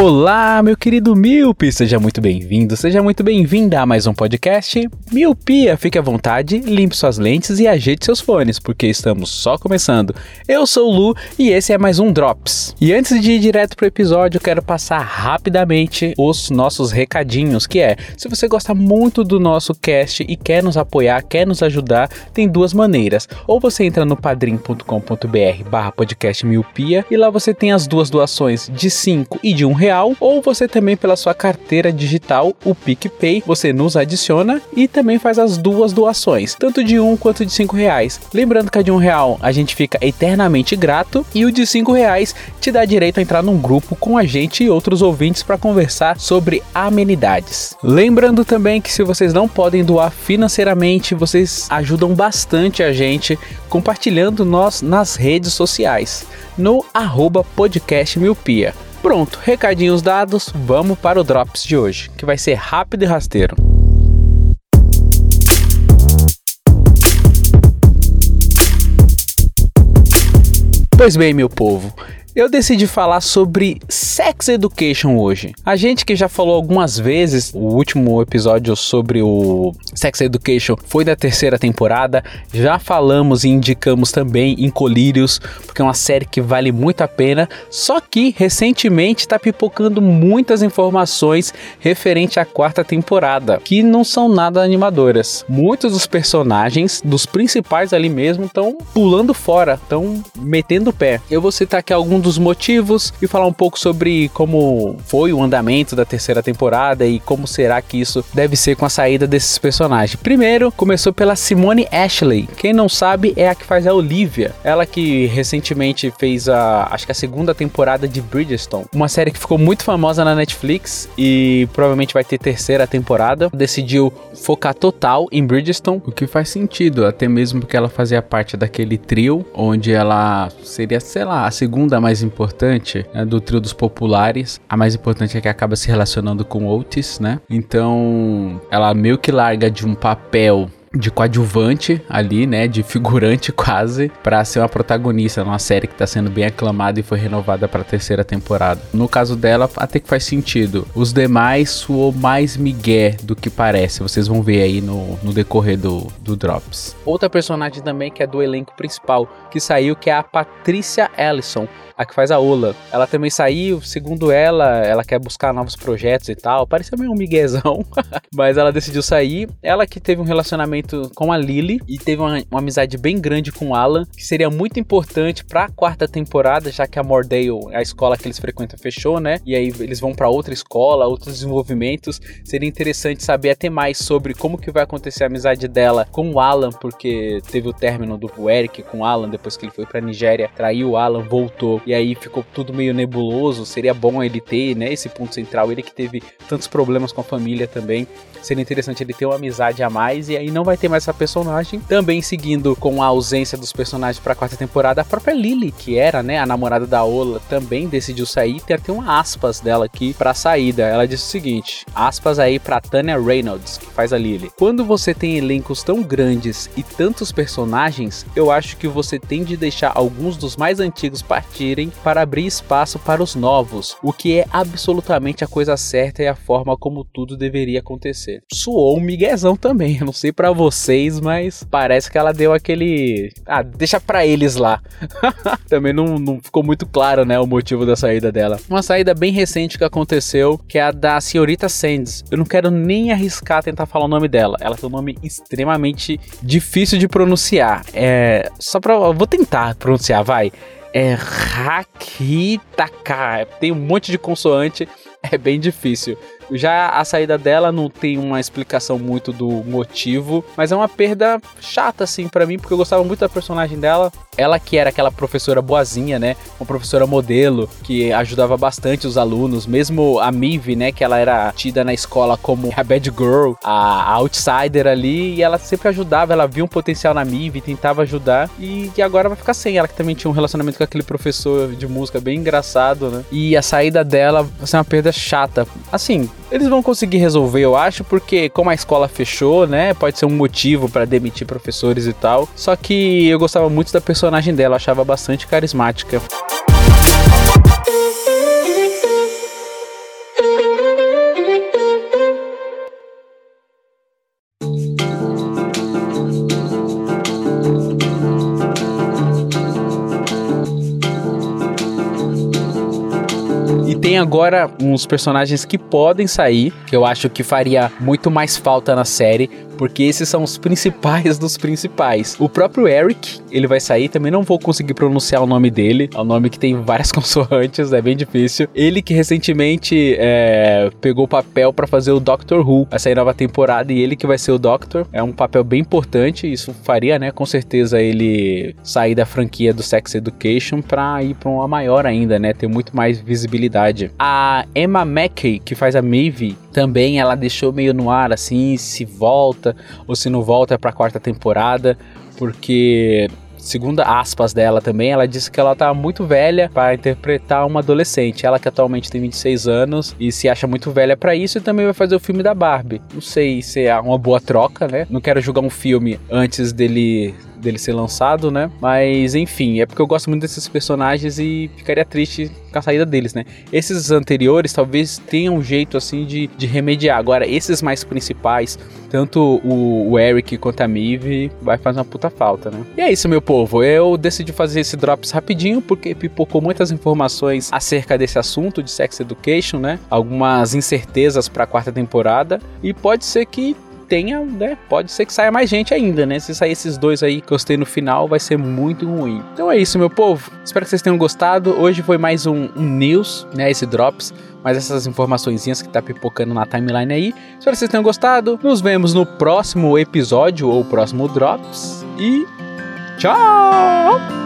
Olá, meu querido Miope, seja muito bem-vindo, seja muito bem-vinda a mais um podcast Miopia. Fique à vontade, limpe suas lentes e ajeite seus fones, porque estamos só começando. Eu sou o Lu e esse é mais um Drops. E antes de ir direto pro episódio, quero passar rapidamente os nossos recadinhos, que é, se você gosta muito do nosso cast e quer nos apoiar, quer nos ajudar, tem duas maneiras. Ou você entra no padrim.com.br barra podcast miopia e lá você tem as duas doações de 5 e de um real, ou você também pela sua carteira digital, o PicPay, você nos adiciona e também faz as duas doações, tanto de um quanto de cinco reais. Lembrando que a de um real a gente fica eternamente grato e o de cinco reais te dá direito a entrar num grupo com a gente e outros ouvintes para conversar sobre amenidades. Lembrando também que se vocês não podem doar financeiramente, vocês ajudam bastante a gente compartilhando nós nas redes sociais no arroba podcast miopia. Pronto, recadinhos dados, vamos para o Drops de hoje, que vai ser rápido e rasteiro. Pois bem, meu povo, eu decidi falar sobre Sex Education hoje. A gente que já falou algumas vezes, o último episódio sobre o Sex Education foi da terceira temporada. Já falamos e indicamos também em Colírios, porque é uma série que vale muito a pena. Só que recentemente está pipocando muitas informações referente à quarta temporada, que não são nada animadoras. Muitos dos personagens, dos principais ali mesmo, estão pulando fora, estão metendo o pé. Eu vou citar aqui alguns dos motivos e falar um pouco sobre como foi o andamento da terceira temporada e como será que isso deve ser com a saída desses personagens. Primeiro, começou pela Simone Ashley. Quem não sabe é a que faz a Olivia. Ela que recentemente fez a, acho que a segunda temporada de Bridgestone, uma série que ficou muito famosa na Netflix e provavelmente vai ter terceira temporada. Decidiu focar total em Bridgestone, o que faz sentido, até mesmo porque ela fazia parte daquele trio onde ela seria, sei lá, a segunda mais importante né, do trio dos populares. A mais importante é que acaba se relacionando com Otis, né? Então, ela meio que larga de um papel de coadjuvante ali, né, de figurante quase, para ser uma protagonista numa série que tá sendo bem aclamada e foi renovada para terceira temporada. No caso dela, até que faz sentido. Os demais soou mais migué do que parece. Vocês vão ver aí no, no decorrer do, do Drops. Outra personagem também que é do elenco principal que saiu, que é a Patrícia Ellison, a que faz a Ola. Ela também saiu, segundo ela, ela quer buscar novos projetos e tal. Parecia meio um miguezão, mas ela decidiu sair. Ela que teve um relacionamento com a Lily e teve uma, uma amizade bem grande com o Alan, que seria muito importante para a quarta temporada, já que a Mordale, a escola que eles frequentam, fechou, né? E aí eles vão para outra escola, outros desenvolvimentos. Seria interessante saber até mais sobre como que vai acontecer a amizade dela com o Alan, porque teve o término do Eric com o Alan depois que ele foi para Nigéria, traiu o Alan, voltou e aí ficou tudo meio nebuloso. Seria bom ele ter, né, esse ponto central, ele que teve tantos problemas com a família também. Seria interessante ele ter uma amizade a mais e aí não vai ter mais essa personagem. Também seguindo com a ausência dos personagens para a quarta temporada, a própria Lily, que era, né, a namorada da Ola, também decidiu sair. Tem até uma aspas dela aqui para saída. Ela disse o seguinte: aspas aí para Tanya Reynolds, que faz a Lily. Quando você tem elencos tão grandes e tantos personagens, eu acho que você tem de deixar alguns dos mais antigos partirem para abrir espaço para os novos, o que é absolutamente a coisa certa e a forma como tudo deveria acontecer. Suou um miguezão também, eu não sei para vocês, mas parece que ela deu aquele, ah, deixa para eles lá. também não, não ficou muito claro, né, o motivo da saída dela. Uma saída bem recente que aconteceu, que é a da senhorita Sands. Eu não quero nem arriscar tentar falar o nome dela. Ela tem um nome extremamente difícil de pronunciar. É, só para vou tentar pronunciar, vai é Rakitaka. Tem um monte de consoante, é bem difícil. Já a saída dela não tem uma explicação muito do motivo, mas é uma perda chata assim para mim, porque eu gostava muito da personagem dela. Ela que era aquela professora boazinha, né? Uma professora modelo que ajudava bastante os alunos, mesmo a Mive, né? Que ela era tida na escola como a bad girl, a, outsider ali, e ela sempre ajudava, ela via um potencial na Mive, tentava ajudar, e, e agora vai ficar sem. Ela que também tinha um relacionamento com aquele professor de música bem engraçado, né? E a saída dela vai ser uma perda chata. Assim, eles vão conseguir resolver, eu acho, porque como a escola fechou, né? Pode ser um motivo para demitir professores e tal. Só que eu gostava muito da personagem dela, achava bastante carismática. tem agora uns personagens que podem sair, que eu acho que faria muito mais falta na série, porque esses são os principais dos principais. O próprio Eric, ele vai sair, também não vou conseguir pronunciar o nome dele, é um nome que tem várias consoantes, é bem difícil. Ele que recentemente é, pegou o papel para fazer o Doctor Who, essa nova temporada, e ele que vai ser o Doctor, é um papel bem importante, isso faria, né, com certeza ele sair da franquia do Sex Education para ir para uma maior ainda, né, ter muito mais visibilidade. A Emma Mackey, que faz a Maeve, também ela deixou meio no ar assim, se volta ou se não volta para a quarta temporada, porque segundo aspas dela também, ela disse que ela tá muito velha para interpretar uma adolescente. Ela que atualmente tem 26 anos e se acha muito velha para isso e também vai fazer o filme da Barbie. Não sei se é uma boa troca, né? Não quero julgar um filme antes dele dele ser lançado, né? Mas enfim, é porque eu gosto muito desses personagens e ficaria triste com a saída deles, né? Esses anteriores talvez tenham um jeito assim de, de remediar. Agora, esses mais principais, tanto o, o Eric quanto a Mive, vai fazer uma puta falta, né? E é isso, meu povo. Eu decidi fazer esse drops rapidinho porque pipocou muitas informações acerca desse assunto de sex education, né? Algumas incertezas para a quarta temporada e pode ser que tenha, né? Pode ser que saia mais gente ainda, né? Se sair esses dois aí que eu gostei no final, vai ser muito ruim. Então é isso, meu povo. Espero que vocês tenham gostado. Hoje foi mais um, um news, né? Esse drops. Mas essas informaçõezinhas que tá pipocando na timeline aí. Espero que vocês tenham gostado. Nos vemos no próximo episódio ou próximo drops. E tchau!